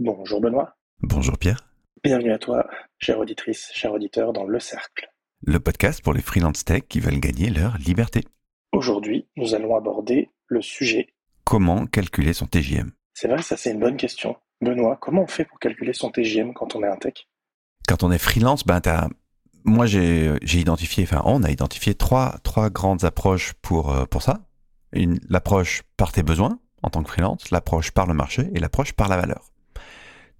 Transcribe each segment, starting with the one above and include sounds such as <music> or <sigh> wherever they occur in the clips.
Bonjour Benoît. Bonjour Pierre. Bienvenue à toi, chère auditrice, cher auditeur, dans Le Cercle. Le podcast pour les freelance tech qui veulent gagner leur liberté. Aujourd'hui, nous allons aborder le sujet. Comment calculer son TJM C'est vrai, ça c'est une bonne question. Benoît, comment on fait pour calculer son TJM quand on est un tech? Quand on est freelance, ben t'as... moi j'ai, j'ai identifié, enfin on a identifié trois, trois grandes approches pour, euh, pour ça. Une, l'approche par tes besoins en tant que freelance, l'approche par le marché et l'approche par la valeur.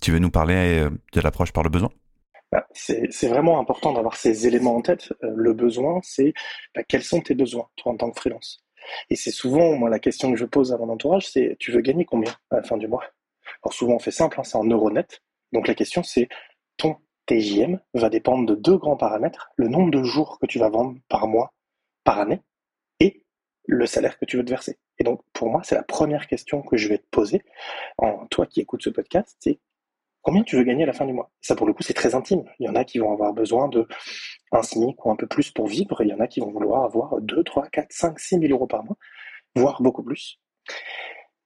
Tu veux nous parler euh, de l'approche par le besoin? Bah, c'est vraiment important d'avoir ces éléments en tête. Euh, le besoin, c'est bah, quels sont tes besoins, toi, en tant que freelance? Et c'est souvent, moi, la question que je pose à mon entourage, c'est tu veux gagner combien à la fin du mois? Alors souvent, on fait simple, hein, c'est en euros net. Donc la question, c'est ton TJM va dépendre de deux grands paramètres le nombre de jours que tu vas vendre par mois, par année, et le salaire que tu veux te verser. Et donc, pour moi, c'est la première question que je vais te poser, toi qui écoutes ce podcast, c'est combien tu veux gagner à la fin du mois? Ça, pour le coup, c'est très intime. Il y en a qui vont avoir besoin de un SMIC ou un peu plus pour vivre, et il y en a qui vont vouloir avoir 2, 3, 4, 5, 6 000 euros par mois, voire beaucoup plus.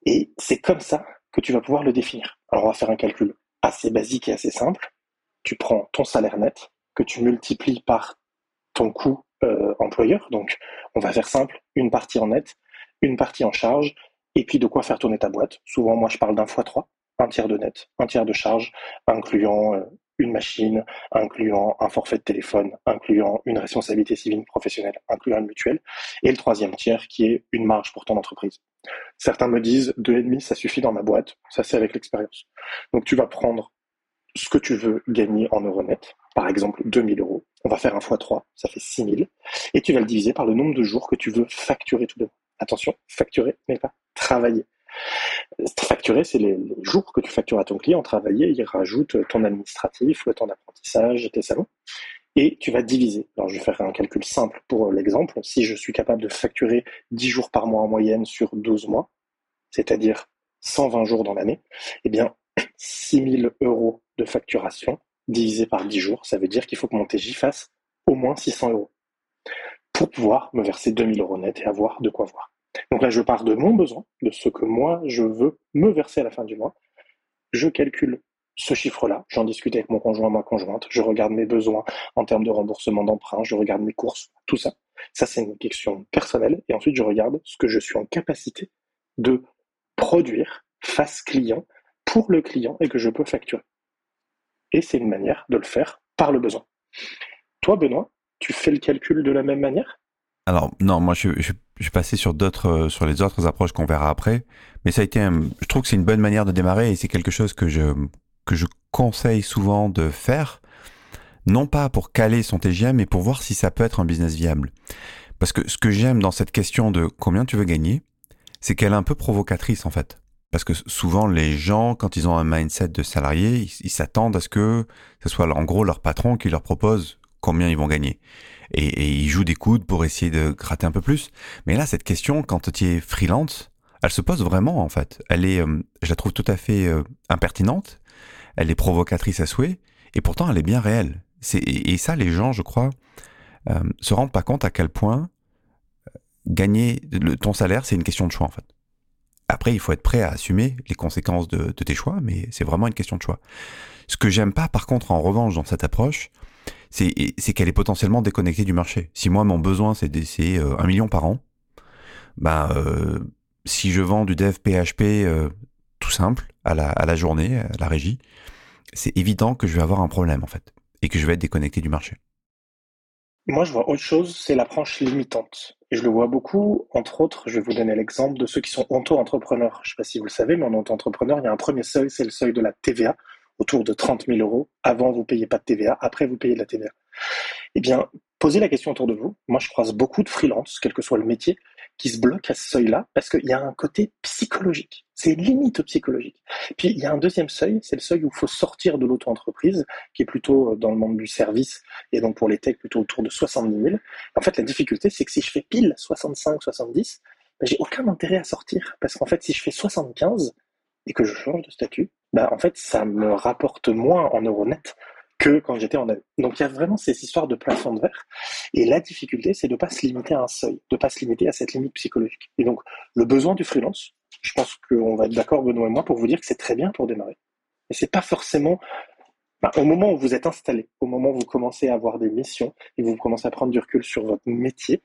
Et c'est comme ça que tu vas pouvoir le définir. Alors, on va faire un calcul assez basique et assez simple. Tu prends ton salaire net, que tu multiplies par ton coût euh, employeur. Donc, on va faire simple, une partie en net, une partie en charge, et puis de quoi faire tourner ta boîte? Souvent, moi, je parle d'un fois 3 un tiers de net, un tiers de charge, incluant euh, une machine, incluant un forfait de téléphone, incluant une responsabilité civile professionnelle, incluant une mutuelle, et le troisième tiers qui est une marge pour ton entreprise. Certains me disent deux et demi, ça suffit dans ma boîte, ça c'est avec l'expérience. Donc tu vas prendre ce que tu veux gagner en euros net, par exemple 2000 euros, on va faire un fois 3, ça fait 6000, et tu vas le diviser par le nombre de jours que tu veux facturer tout de même. Attention, facturer n'est pas travailler. Facturer, c'est les, jours que tu factures à ton client. Travailler, il rajoute ton administratif, le temps d'apprentissage, tes salons. Et tu vas diviser. Alors, je vais faire un calcul simple pour l'exemple. Si je suis capable de facturer 10 jours par mois en moyenne sur 12 mois, c'est-à-dire 120 jours dans l'année, eh bien, 6000 euros de facturation divisé par 10 jours, ça veut dire qu'il faut que mon TJ fasse au moins 600 euros pour pouvoir me verser 2000 euros net et avoir de quoi voir. Donc là, je pars de mon besoin, de ce que moi, je veux me verser à la fin du mois. Je calcule ce chiffre-là, j'en discute avec mon conjoint, ma conjointe, je regarde mes besoins en termes de remboursement d'emprunt, je regarde mes courses, tout ça. Ça, c'est une question personnelle. Et ensuite, je regarde ce que je suis en capacité de produire face client pour le client et que je peux facturer. Et c'est une manière de le faire par le besoin. Toi, Benoît, tu fais le calcul de la même manière? Alors non, moi je, je, je, suis passé sur d'autres, euh, sur les autres approches qu'on verra après, mais ça a été, un, je trouve que c'est une bonne manière de démarrer et c'est quelque chose que je que je conseille souvent de faire, non pas pour caler son TGM, mais pour voir si ça peut être un business viable. Parce que ce que j'aime dans cette question de combien tu veux gagner, c'est qu'elle est un peu provocatrice en fait. Parce que souvent les gens, quand ils ont un mindset de salarié, ils s'attendent à ce que ce soit en gros leur patron qui leur propose combien ils vont gagner et, et il joue des coudes pour essayer de gratter un peu plus. Mais là, cette question, quand tu es freelance, elle se pose vraiment en fait. Elle est, euh, je la trouve tout à fait euh, impertinente. Elle est provocatrice à souhait, et pourtant elle est bien réelle. Et, ça, les gens, je crois, euh, se rendent pas compte à quel point gagner le, ton salaire, c'est une question de choix en fait. Après, il faut être prêt à assumer les conséquences de, de tes choix, mais c'est vraiment une question de choix. Ce que j'aime pas, par contre, en revanche, dans cette approche, c'est qu'elle est potentiellement déconnectée du marché. Si moi mon besoin c'est d'essayer euh, un million par an, bah euh, si je vends du dev PHP euh, tout simple à la, la journée, à la régie, c'est évident que je vais avoir un problème en fait et que je vais être déconnecté du marché. Moi, je vois autre chose, c'est l'approche limitante. Et je le vois beaucoup, entre autres, je vais vous donner l'exemple de ceux qui sont auto-entrepreneurs. Je ne sais pas si vous le savez, mais en auto-entrepreneur, il y a un premier seuil, c'est le seuil de la TVA autour de 30 000 euros. Avant, vous payez pas de TVA. Après, vous payez de la TVA. Eh bien, posez la question autour de vous. Moi, je croise beaucoup de freelances, quel que soit le métier, qui se bloquent à ce seuil-là parce qu'il y a un côté psychologique. C'est limite psychologique. Puis, il y a un deuxième seuil, c'est le seuil où il faut sortir de l'auto-entreprise, qui est plutôt dans le monde du service, et donc pour les techs, plutôt autour de 70 000. En fait, la difficulté, c'est que si je fais pile 65, 70, ben, j'ai aucun intérêt à sortir. Parce qu'en fait, si je fais 75 et que je change de statut, bah, en fait, ça me rapporte moins en euros net que quand j'étais en année. Donc il y a vraiment ces histoires de plafond de verre. Et la difficulté, c'est de ne pas se limiter à un seuil, de ne pas se limiter à cette limite psychologique. Et donc, le besoin du freelance, je pense qu'on va être d'accord, Benoît et moi, pour vous dire que c'est très bien pour démarrer. Et c'est pas forcément bah, au moment où vous êtes installé, au moment où vous commencez à avoir des missions et vous commencez à prendre du recul sur votre métier,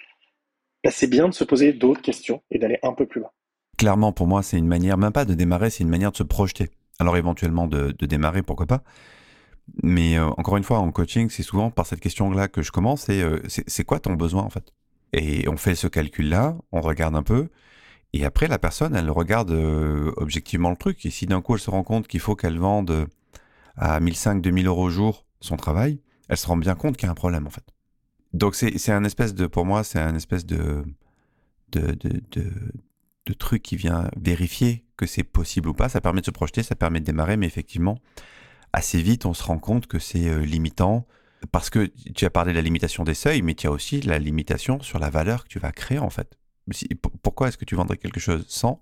bah, c'est bien de se poser d'autres questions et d'aller un peu plus loin. Clairement, pour moi, c'est une manière, même pas de démarrer, c'est une manière de se projeter. Alors éventuellement de, démarrer, pourquoi pas. Mais euh, encore une fois, en coaching, c'est souvent par cette question-là que je commence, euh, c'est quoi ton besoin en fait? Et on fait ce calcul-là, on regarde un peu, et après la personne, elle regarde euh, objectivement le truc. Et si d'un coup elle se rend compte qu'il faut qu'elle vende à 1500, 2000 euros au jour son travail, elle se rend bien compte qu'il y a un problème en fait. Donc c'est un espèce de, pour moi, c'est un espèce de, de, de, truc qui vient vérifier que c'est possible ou pas. Ça permet de se projeter, ça permet de démarrer, mais effectivement, assez vite, on se rend compte que c'est euh, limitant. Parce que tu as parlé de la limitation des seuils, mais tu as aussi la limitation sur la valeur que tu vas créer en fait. Pourquoi est-ce que tu vendrais quelque chose 100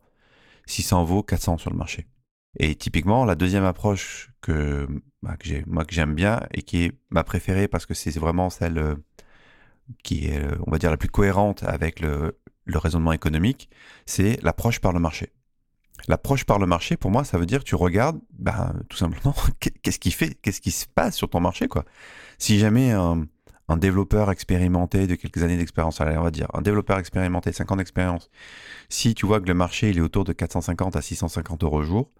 si ça en vaut 400 sur le marché? Et typiquement, la deuxième approche que, bah, moi que j'aime bien et qui est ma préférée parce que c'est vraiment celle euh, qui est, euh, on va dire, la plus cohérente avec le, le raisonnement économique, c'est l'approche par le marché. L'approche par le marché, pour moi, ça veut dire que tu regardes, bah, tout simplement, <laughs> qu'est-ce qui fait, qu'est-ce qui se passe sur ton marché, quoi. Si jamais un, développeur expérimenté de quelques années d'expérience, on va dire, un développeur expérimenté, 5 ans d'expérience, si tu vois que le marché il est autour de 450 à 650 euros au jour,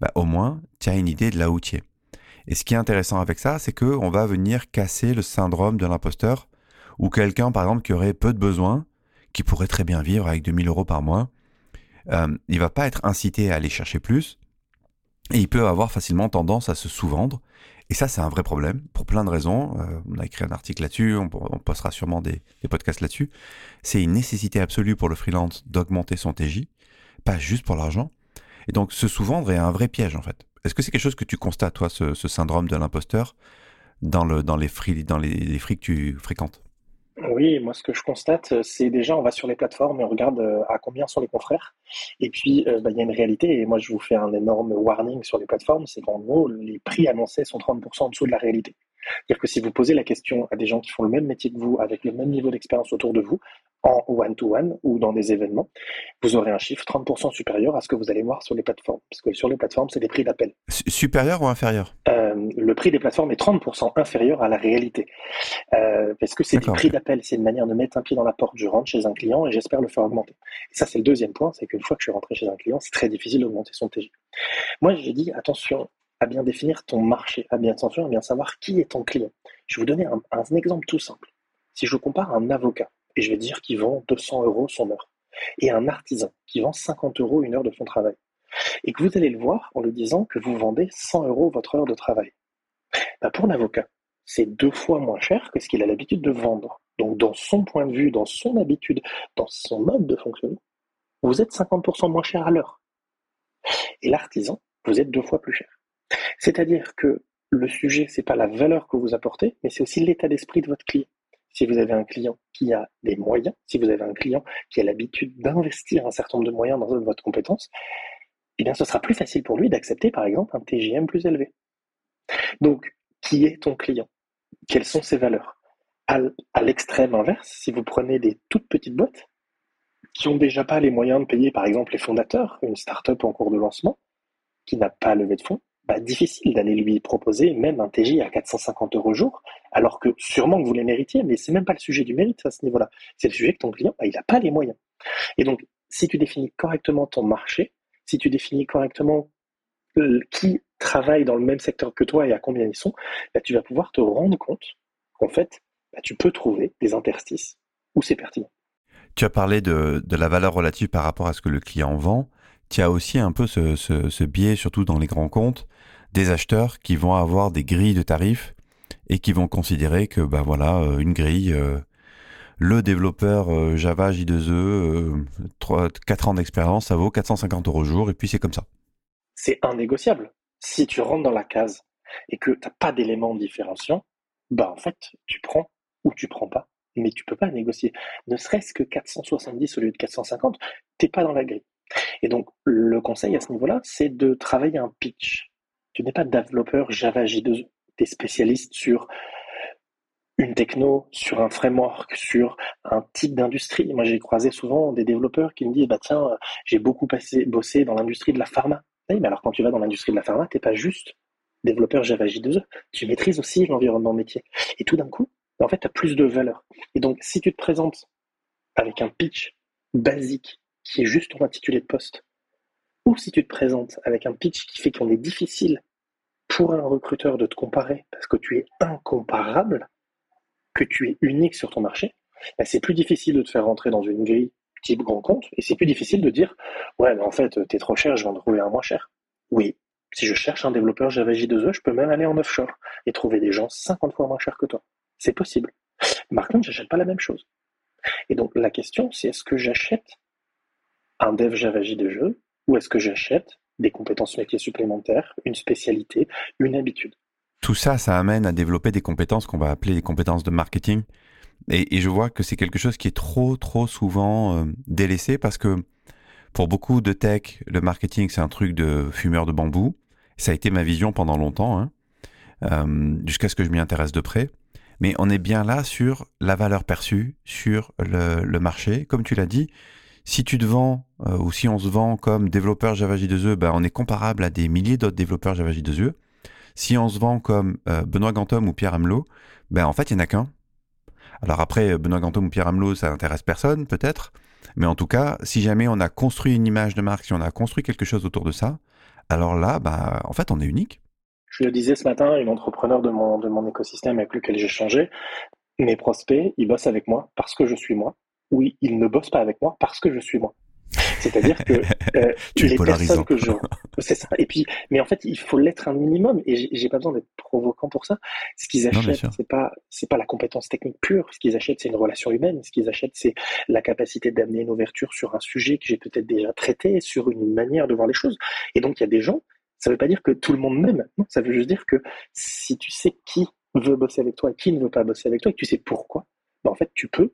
bah, au moins, tu as une idée de là où tu es. Et ce qui est intéressant avec ça, c'est qu'on va venir casser le syndrome de l'imposteur, ou quelqu'un, par exemple, qui aurait peu de besoins, qui pourrait très bien vivre avec 2000 euros par mois, euh, il va pas être incité à aller chercher plus, et il peut avoir facilement tendance à se sous-vendre. Et ça, c'est un vrai problème, pour plein de raisons. Euh, on a écrit un article là-dessus, on, postera sûrement des, podcasts là-dessus. C'est une nécessité absolue pour le freelance d'augmenter son TJ, pas juste pour l'argent, et donc, se sous-vendre est un vrai piège, en fait. Est-ce que c'est quelque chose que tu constates, toi, ce, syndrome de l'imposteur, dans, le, dans, les, les, les que tu fréquentes? Oui, moi ce que je constate, c'est déjà on va sur les plateformes et on regarde euh, à combien sont les confrères. Et puis euh, bah, il y a une réalité, et moi je vous fais un énorme warning sur les plateformes, c'est qu'en gros les prix annoncés sont 30% en dessous de la réalité. C'est-à-dire que si vous posez la question à des gens qui font le même métier que vous, avec le même niveau d'expérience autour de vous, en one-to-one ou dans des événements, vous aurez un chiffre 30% supérieur à ce que vous allez voir sur les plateformes. Parce que sur les plateformes, c'est des prix d'appel. Supérieur ou inférieur? Euh, Le prix des plateformes est 30% inférieur à la réalité. Euh, parce que c'est des prix d'appel, c'est une manière de mettre un pied dans la porte. Je rentre chez un client et j'espère le faire augmenter. Et ça, c'est le deuxième point, c'est qu'une fois que je suis rentré chez un client, c'est très difficile d'augmenter son TG. Moi, j'ai dit, attention, à bien définir ton marché, à bien attention, à bien savoir qui est ton client. Je vais vous donner un, exemple tout simple. Si je compare un avocat, et je vais dire qu'il vend 200 euros son heure, et un artisan qui vend 50 euros une heure de son travail, et que vous allez le voir en lui disant que vous vendez 100 euros votre heure de travail. Bah, pour l'avocat, c'est deux fois moins cher que ce qu'il a l'habitude de vendre. Donc dans son point de vue, dans son habitude, dans son mode de fonctionnement, vous êtes 50% moins cher à l'heure. Et l'artisan, vous êtes deux fois plus cher. C'est-à-dire que le sujet, c'est pas la valeur que vous apportez, mais c'est aussi l'état d'esprit de votre client. Si vous avez un client qui a des moyens, si vous avez un client qui a l'habitude d'investir un certain nombre de moyens dans votre compétence, eh bien, ce sera plus facile pour lui d'accepter, par exemple, un TGM plus élevé. Donc, qui est ton client? Quelles sont ses valeurs? À, l'extrême inverse, si vous prenez des toutes petites boîtes qui ont déjà pas les moyens de payer, par exemple, les fondateurs, une start-up en cours de lancement, qui n'a pas levé de fonds, difficile d'aller lui proposer même un TJ à 450 euros jour, alors que sûrement que vous les méritiez, mais c'est même pas le sujet du mérite à ce niveau-là. C'est le sujet que ton client, bah, il n'a pas les moyens. Et donc, si tu définis correctement ton marché, si tu définis correctement euh, qui travaille dans le même secteur que toi et à combien ils sont, bah, tu vas pouvoir te rendre compte qu'en fait, bah, tu peux trouver des interstices où c'est pertinent. Tu as parlé de, de, la valeur relative par rapport à ce que le client vend tu as aussi un peu ce, ce, biais, surtout dans les grands comptes, des acheteurs qui vont avoir des grilles de tarifs et qui vont considérer que, ben voilà, euh, une grille, euh, le développeur euh, Java J2E, 3, 4 ans d'expérience, ça vaut 450 euros au jour, et puis c'est comme ça. C'est indégociable. Si tu rentres dans la case et que tu n'as pas d'éléments différenciants, bah en fait, tu prends ou tu prends pas, mais tu peux pas négocier. Ne serait-ce que 470 au lieu de 450, t'es pas dans la grille. Et donc, le conseil à ce niveau-là, c'est de travailler un pitch. Tu n'es pas développeur Java J2, tu es spécialiste sur une techno, sur un framework, sur un type d'industrie. Moi, j'ai croisé souvent des développeurs qui me disent, bah tiens, j'ai beaucoup passé, bossé dans l'industrie de la pharma. Oui, mais alors quand tu vas dans l'industrie de la pharma, tu n'es pas juste développeur Java J2E, tu maîtrises aussi l'environnement métier. Et tout d'un coup, en fait, tu as plus de valeur. Et donc, si tu te présentes avec un pitch basique qui est juste ton intitulé de poste, ou si tu te présentes avec un pitch qui fait qu'on est difficile pour un recruteur de te comparer parce que tu es incomparable, que tu es unique sur ton marché, bah, c'est plus difficile de te faire rentrer dans une grille type grand compte et c'est plus difficile de dire ouais mais en fait t'es trop cher, je vais en trouver un moins cher. Oui, si je cherche un développeur Java J2E, je peux même aller en offshore et trouver des gens 50 fois moins chers que toi. C'est possible. Par contre, j'achète pas la même chose. Et donc la question c'est est-ce que j'achète un dev Java J2E ou est-ce que j'achète des compétences métiers supplémentaires, une spécialité, une habitude? Tout ça, ça amène à développer des compétences qu'on va appeler des compétences de marketing. Et, je vois que c'est quelque chose qui est trop, trop souvent euh, délaissé parce que pour beaucoup de tech, le marketing, c'est un truc de fumeur de bambou. Ça a été ma vision pendant longtemps, hein, euh, jusqu'à ce que je m'y intéresse de près. Mais on est bien là sur la valeur perçue, sur le marché. Comme tu l'as dit, si tu te vends, euh, ou si on se vend comme développeur Java J2E, ben on est comparable à des milliers d'autres développeurs Java J2E. Si on se vend comme euh, Benoît Gantom ou Pierre Amelot, ben en fait, il n'y en a qu'un. Alors après, Benoît Gantom ou Pierre Amelot, ça n'intéresse personne, peut-être. Mais en tout cas, si jamais on a construit une image de marque, si on a construit quelque chose autour de ça, alors là, ben, en fait, on est unique. Je le disais ce matin, une entrepreneur de mon, de mon écosystème avec lequel j'ai changé, mes prospects, ils bossent avec moi parce que je suis moi oui, ils ne bossent pas avec moi parce que je suis moi. C'est-à-dire que <laughs> euh, tu les personnes que je, c'est ça. Et puis, mais en fait, il faut l'être un minimum. Et j'ai pas besoin d'être provocant pour ça. Ce qu'ils achètent, c'est pas, c'est pas la compétence technique pure. Ce qu'ils achètent, c'est une relation humaine. Ce qu'ils achètent, c'est la capacité d'amener une ouverture sur un sujet que j'ai peut-être déjà traité, sur une manière de voir les choses. Et donc, il y a des gens. Ça veut pas dire que tout le monde m'aime. Non, ça veut juste dire que si tu sais qui veut bosser avec toi et qui ne veut pas bosser avec toi, et que tu sais pourquoi, ben en fait, tu peux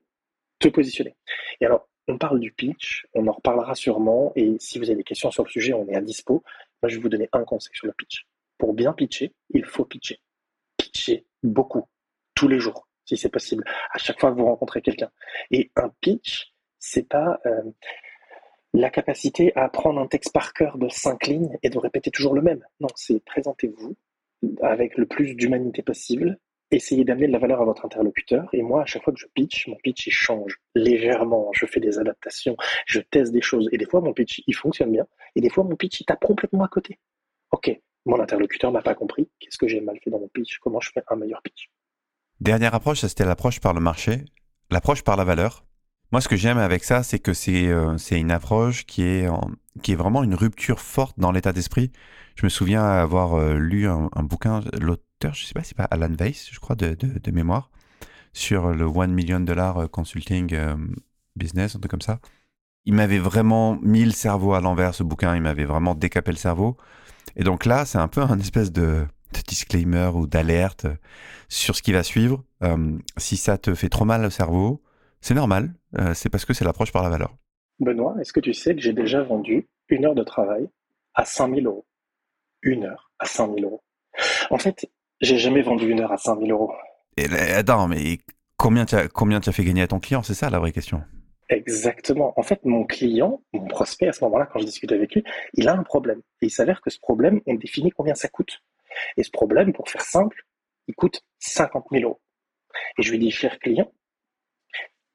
te positionner. Et alors, on parle du pitch, on en reparlera sûrement, et si vous avez des questions sur le sujet, on est à dispo. Moi, je vais vous donner un conseil sur le pitch. Pour bien pitcher, il faut pitcher. Pitcher beaucoup, tous les jours, si c'est possible, à chaque fois que vous rencontrez quelqu'un. Et un pitch, c'est pas euh, la capacité à prendre un texte par cœur de cinq lignes et de répéter toujours le même. Non, c'est présentez-vous avec le plus d'humanité possible, essayez d'amener de la valeur à votre interlocuteur. Et moi, à chaque fois que je pitch, mon pitch il change légèrement. Je fais des adaptations, je teste des choses. Et des fois, mon pitch il fonctionne bien. Et des fois, mon pitch il tape complètement à côté. Ok, mon interlocuteur m'a pas compris. Qu'est-ce que j'ai mal fait dans mon pitch? Comment je fais un meilleur pitch? Dernière approche, c'était l'approche par le marché, l'approche par la valeur. Moi, ce que j'aime avec ça, c'est que c'est euh, une approche qui est qui est vraiment une rupture forte dans l'état d'esprit. Je me souviens avoir euh, lu un, un bouquin, je sais pas, c'est pas Alan Weiss, je crois, de, de, mémoire, sur le One Million Dollar euh, Consulting euh, Business, un truc comme ça. Il m'avait vraiment mis le cerveau à l'envers, ce bouquin. Il m'avait vraiment décapé le cerveau. Et donc là, c'est un peu un espèce de, disclaimer ou d'alerte sur ce qui va suivre. Euh, si ça te fait trop mal au cerveau, c'est normal. c'est parce que c'est l'approche par la valeur. Benoît, est-ce que tu sais que j'ai déjà vendu une heure de travail à 5000 euros? Une heure à 5000 euros. En fait, j'ai jamais vendu une heure à 5000 euros. Et, attends, mais combien tu as, combien as fait gagner à ton client C'est ça la vraie question? Exactement. En fait, mon client, mon prospect, à ce moment-là, quand je discute avec lui, il a un problème. Et il s'avère que ce problème, on définit combien ça coûte. Et ce problème, pour faire simple, il coûte 50 000 euros. Et je lui dis, cher client,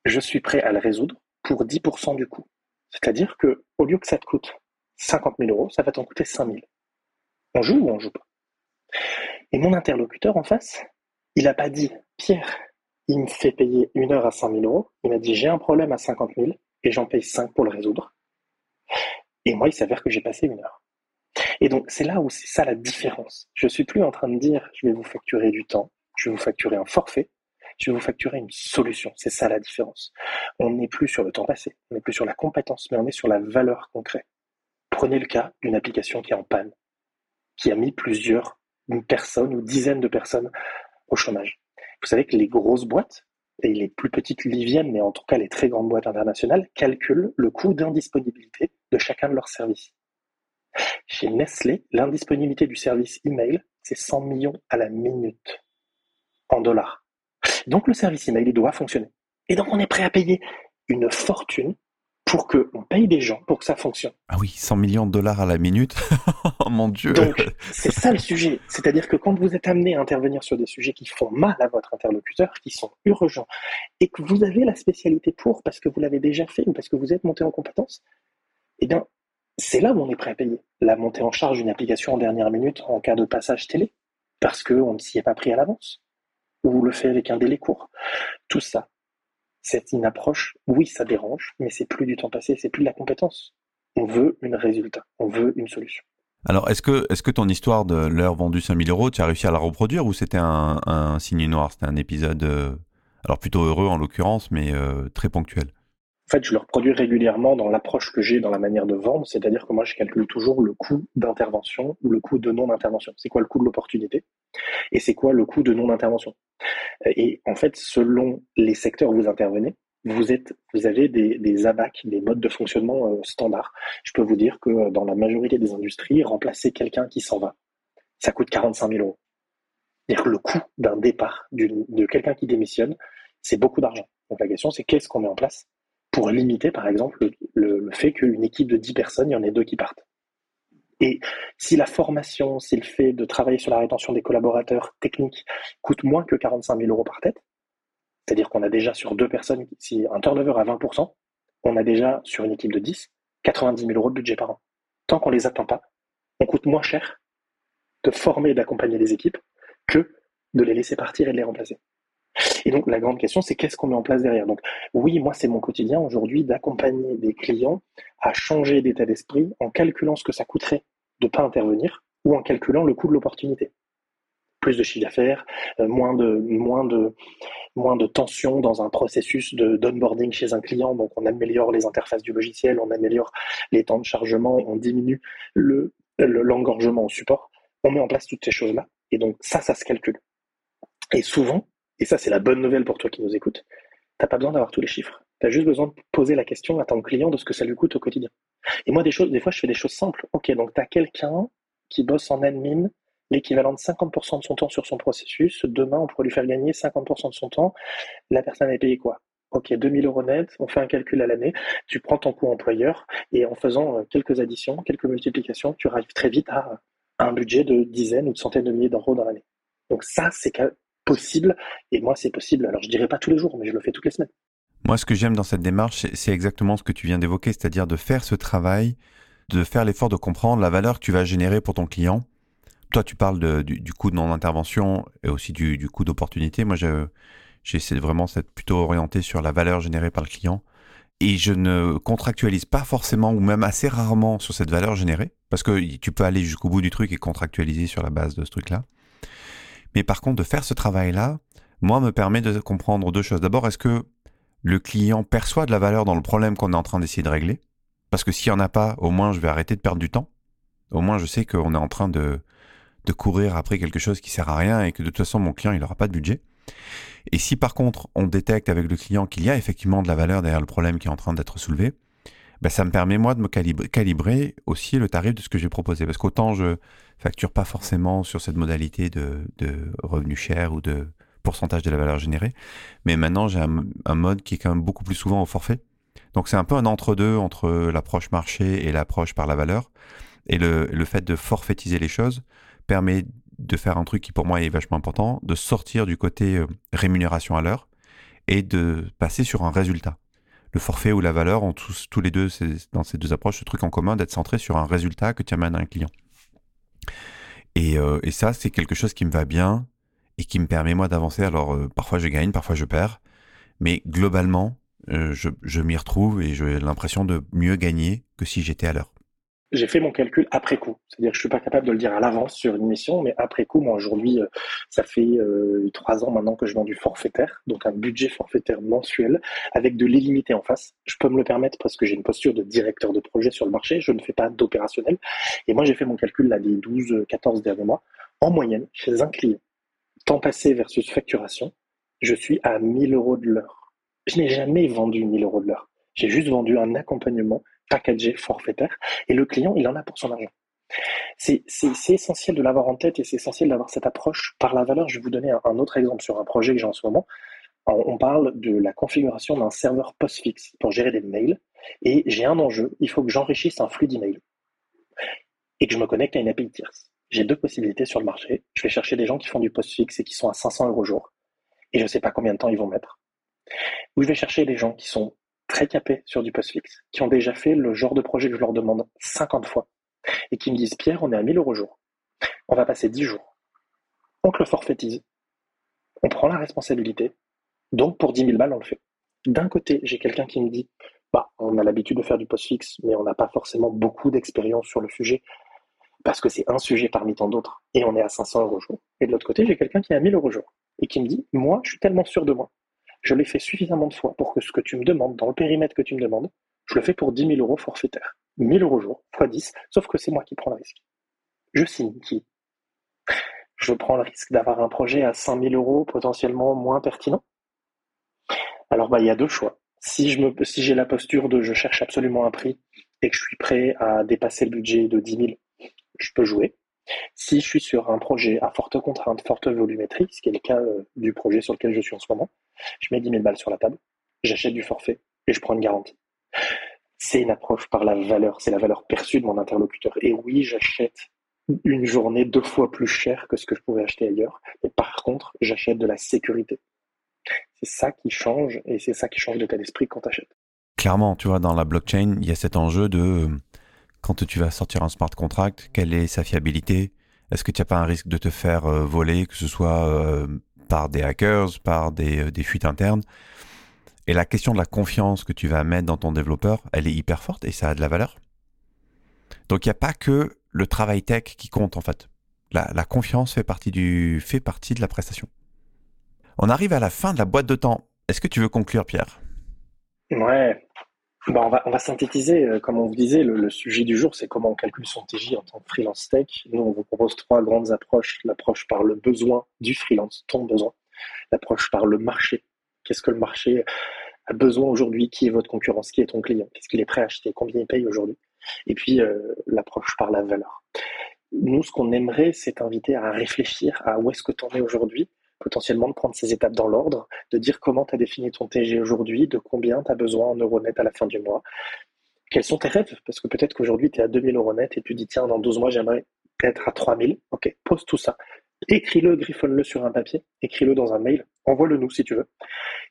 je suis prêt à le résoudre pour 10% du coût. C'est-à-dire que, au lieu que ça te coûte 50 000 euros, ça va t'en coûter 5 000. On joue ou on joue pas? Et mon interlocuteur en face, il n'a pas dit Pierre, il me fait payer une heure à 5 000 euros. Il m'a dit j'ai un problème à 50 000 et j'en paye 5 pour le résoudre. Et moi, il s'avère que j'ai passé une heure. Et donc, c'est là où c'est ça la différence. Je suis plus en train de dire je vais vous facturer du temps, je vais vous facturer un forfait, je vais vous facturer une solution. C'est ça la différence. On n'est plus sur le temps passé, on n'est plus sur la compétence, mais on est sur la valeur concrète. Prenez le cas d'une application qui est en panne, qui a mis plusieurs une personne ou dizaines de personnes au chômage. Vous savez que les grosses boîtes, et les plus petites liviennes, mais en tout cas les très grandes boîtes internationales, calculent le coût d'indisponibilité de chacun de leurs services. Chez Nestlé, l'indisponibilité du service email, c'est 100 millions à la minute en dollars. Donc le service email, il doit fonctionner. Et donc on est prêt à payer une fortune pour qu'on paye des gens pour que ça fonctionne. Ah oui, 100 millions de dollars à la minute. <laughs> oh mon Dieu. Donc, c'est ça le sujet. C'est-à-dire que quand vous êtes amené à intervenir sur des sujets qui font mal à votre interlocuteur, qui sont urgents, et que vous avez la spécialité pour, parce que vous l'avez déjà fait ou parce que vous êtes monté en compétence, eh bien, c'est là où on est prêt à payer. La montée en charge d'une application en dernière minute en cas de passage télé, parce qu'on ne s'y est pas pris à l'avance, ou le fait avec un délai court. Tout ça, c'est une approche, oui, ça dérange, mais c'est plus du temps passé, c'est plus de la compétence. On veut un résultat, on veut une solution. Alors, est-ce que, est-ce que ton histoire de l'heure vendue 5000 euros, tu as réussi à la reproduire ou c'était un, signe noir C'était un épisode, euh, alors plutôt heureux en l'occurrence, mais euh, très ponctuel? En fait, je le reproduis régulièrement dans l'approche que j'ai dans la manière de vendre, c'est-à-dire que moi, je calcule toujours le coût d'intervention ou le coût de non-intervention. C'est quoi le coût de l'opportunité et c'est quoi le coût de non-intervention? Et en fait, selon les secteurs où vous intervenez, vous, êtes, vous avez des, des des modes de fonctionnement euh, standards. Je peux vous dire que euh, dans la majorité des industries, remplacer quelqu'un qui s'en va, ça coûte 45 000 euros. C'est-à-dire que le coût d'un départ de quelqu'un qui démissionne, c'est beaucoup d'argent. Donc la question, c'est qu'est-ce qu'on met en place pour limiter, par exemple, le, fait qu'une équipe de 10 personnes, il y en ait deux qui partent. Et si la formation, si le fait de travailler sur la rétention des collaborateurs techniques coûte moins que 45 000 euros par tête, c'est-à-dire qu'on a déjà sur deux personnes, si un turnover à 20%, on a déjà sur une équipe de 10, 90 000 euros de budget par an. Tant qu'on ne les atteint pas, on coûte moins cher de former et d'accompagner les équipes que de les laisser partir et de les remplacer. Et donc la grande question, c'est qu'est-ce qu'on met en place derrière? Donc oui, moi c'est mon quotidien aujourd'hui d'accompagner des clients à changer d'état d'esprit en calculant ce que ça coûterait de ne pas intervenir ou en calculant le coût de l'opportunité. Plus de chiffre d'affaires, euh, moins de, moins, de, moins de tension dans un processus d'onboarding chez un client. Donc on améliore les interfaces du logiciel, on améliore les temps de chargement, on diminue le l'engorgement au support. On met en place toutes ces choses-là. Et donc ça, ça se calcule. Et souvent, et ça, c'est la bonne nouvelle pour toi qui nous écoutes. Tu n'as pas besoin d'avoir tous les chiffres. Tu as juste besoin de poser la question à ton client de ce que ça lui coûte au quotidien. Et moi, des fois, je fais des choses simples. Ok, donc tu as quelqu'un qui bosse en admin l'équivalent de 50% de son temps sur son processus. Demain, on pourrait lui faire gagner 50% de son temps. La personne est payée quoi? Ok, 2000 euros net, on fait un calcul à l'année, tu prends ton coût employeur et en faisant euh, quelques additions, quelques multiplications, tu arrives très vite à un budget de dizaines ou de centaines de milliers d'euros dans l'année. Donc ça, c'est possible. Et moi, c'est possible. Alors, je dirais pas tous les jours, mais je le fais toutes les semaines. Moi, ce que j'aime dans cette démarche, c'est exactement ce que tu viens d'évoquer, c'est-à-dire de faire ce travail, de faire l'effort de comprendre la valeur que tu vas générer pour ton client. Toi, tu parles du, coût de non-intervention et aussi du, coût d'opportunité. Moi, j'essaie vraiment d'être plutôt orienté sur la valeur générée par le client. Et je ne contractualise pas forcément ou même assez rarement sur cette valeur générée, parce que tu peux aller jusqu'au bout du truc et contractualiser sur la base de ce truc-là. Mais par contre, de faire ce travail-là, moi, me permet de comprendre deux choses. D'abord, est-ce que le client perçoit de la valeur dans le problème qu'on est en train d'essayer de régler? Parce que s'il n'y en a pas, au moins, je vais arrêter de perdre du temps. Au moins, je sais qu'on est en train de, de courir après quelque chose qui sert à rien et que de toute façon, mon client, il n'aura pas de budget. Et si par contre, on détecte avec le client qu'il y a effectivement de la valeur derrière le problème qui est en train d'être soulevé, ben, ça me permet moi de me calibrer, calibrer aussi le tarif de ce que j'ai proposé. Parce qu'autant je facture pas forcément sur cette modalité de, de revenu cher ou de pourcentage de la valeur générée, mais maintenant j'ai un, mode qui est quand même beaucoup plus souvent au forfait. Donc c'est un peu un entre-deux entre, l'approche marché et l'approche par la valeur. Et le, le fait de forfaitiser les choses permet de faire un truc qui pour moi est vachement important, de sortir du côté euh, rémunération à l'heure et de passer sur un résultat le forfait ou la valeur ont tous, tous les deux, dans ces deux approches, ce truc en commun d'être centré sur un résultat que tu amènes à un client. Et, euh, et ça, c'est quelque chose qui me va bien et qui me permet moi d'avancer. Alors euh, parfois je gagne, parfois je perds, mais globalement, euh, je, je m'y retrouve et j'ai l'impression de mieux gagner que si j'étais à l'heure j'ai fait mon calcul après coup. C'est-à-dire que je suis pas capable de le dire à l'avance sur une mission, mais après coup, moi aujourd'hui, euh, ça fait euh, trois ans maintenant que je vends du forfaitaire, donc un budget forfaitaire mensuel avec de l'illimité en face. Je peux me le permettre parce que j'ai une posture de directeur de projet sur le marché, je ne fais pas d'opérationnel. Et moi, j'ai fait mon calcul là des 12, 14 derniers mois. En moyenne, chez un client, temps passé versus facturation, je suis à 1000 euros de l'heure. Je n'ai jamais vendu 1000 euros de l'heure. J'ai juste vendu un accompagnement packagé forfaitaire et le client, il en a pour son argent. C'est essentiel de l'avoir en tête et c'est essentiel d'avoir cette approche par la valeur. Je vais vous donner un, autre exemple sur un projet que j'ai en ce moment. On parle de la configuration d'un serveur postfix pour gérer des mails Et j'ai un enjeu, il faut que j'enrichisse un flux d'emails et que je me connecte à une API tierce. J'ai deux possibilités sur le marché. Je vais chercher des gens qui font du post-fixe et qui sont à 500 euros jour. Et je ne sais pas combien de temps ils vont mettre. Ou je vais chercher des gens qui sont très capés sur du post-fixe, qui ont déjà fait le genre de projet que je leur demande 50 fois et qui me disent Pierre, on est à 1000 euros jour. On va passer 10 jours. On te le forfaitise. On prend la responsabilité. Donc pour 10 000 balles, on le fait. D'un côté, j'ai quelqu'un qui me dit bah, on a l'habitude de faire du post-fixe, mais on n'a pas forcément beaucoup d'expérience sur le sujet parce que c'est un sujet parmi tant d'autres et on est à 500 euros jour. Et de l'autre côté, j'ai quelqu'un qui est à 1000 euros jour et qui me dit Moi, je suis tellement sûr de moi. Je l'ai fait suffisamment de fois pour que ce que tu me demandes, dans le périmètre que tu me demandes, je le fais pour 10 000 euros forfaitaire. 1000 euros jour, x 10, sauf que c'est moi qui prends le risque. Je signe qui? Je prends le risque d'avoir un projet à 5000 euros potentiellement moins pertinent? Alors, bah, il y a deux choix. Si j'ai la posture de je cherche absolument un prix et que je suis prêt à dépasser le budget de 10 000, je peux jouer. Si je suis sur un projet à forte contrainte, forte volumétrie, ce qui est le cas euh, du projet sur lequel je suis en ce moment, je mets 10 000 balles sur la table, j'achète du forfait et je prends une garantie. C'est une approche par la valeur, c'est la valeur perçue de mon interlocuteur. Et oui, j'achète une journée deux fois plus cher que ce que je pouvais acheter ailleurs, mais par contre, j'achète de la sécurité. C'est ça qui change et c'est ça qui change d'état d'esprit quand tu achètes. Clairement, tu vois, dans la blockchain, il y a cet enjeu de quand tu vas sortir un smart contract, quelle est sa fiabilité? Est-ce que tu n'as pas un risque de te faire euh, voler, que ce soit euh, par des hackers, par des, euh, des, fuites internes Et la question de la confiance que tu vas mettre dans ton développeur, elle est hyper forte et ça a de la valeur. Donc il n'y a pas que le travail tech qui compte en fait. La, la confiance fait partie, du, fait partie de la prestation. On arrive à la fin de la boîte de temps. Est-ce que tu veux conclure, Pierre? Ouais. Bah, on, va, synthétiser, euh, comme on vous disait, le, sujet du jour, c'est comment on calcule son TJ en tant que freelance tech. Nous, on vous propose trois grandes approches. L'approche par le besoin du freelance, ton besoin. L'approche par le marché. Qu'est-ce que le marché a besoin aujourd'hui? Qui est votre concurrence Qui est ton client? Qu'est-ce qu'il est prêt à acheter? Combien il paye aujourd'hui? Et puis, euh, l'approche par la valeur. Nous, ce qu'on aimerait, c'est t'inviter à réfléchir à où est-ce que tu en es aujourd'hui potentiellement de prendre ces étapes dans l'ordre, de dire comment tu as défini ton TG aujourd'hui, de combien tu as besoin en euros net à la fin du mois. Quels sont tes rêves? Parce que peut-être qu'aujourd'hui, tu es à 2000 euros net et tu dis, tiens, dans 12 mois, j'aimerais être à 3000. Ok, pose tout ça. Écris-le, griffonne-le sur un papier, écris-le dans un mail, envoie-le nous si tu veux.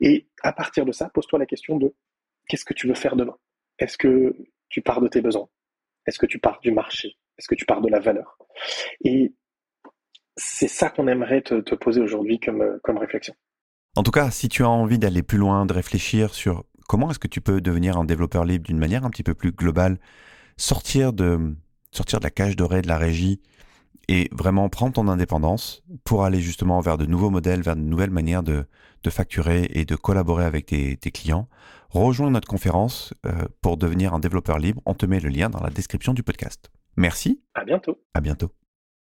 Et à partir de ça, pose-toi la question de qu'est-ce que tu veux faire demain? Est-ce que tu pars de tes besoins? Est-ce que tu pars du marché? Est-ce que tu pars de la valeur? Et c'est ça qu'on aimerait te, poser aujourd'hui comme, euh, comme réflexion. En tout cas, si tu as envie d'aller plus loin, de réfléchir sur comment est-ce que tu peux devenir un développeur libre d'une manière un petit peu plus globale, sortir de, sortir de la cage dorée de la régie et vraiment prendre ton indépendance pour aller justement vers de nouveaux modèles, vers de nouvelles manières de, de facturer et de collaborer avec tes, clients, rejoins notre conférence euh, pour devenir un développeur libre. On te met le lien dans la description du podcast. Merci. À bientôt. À bientôt.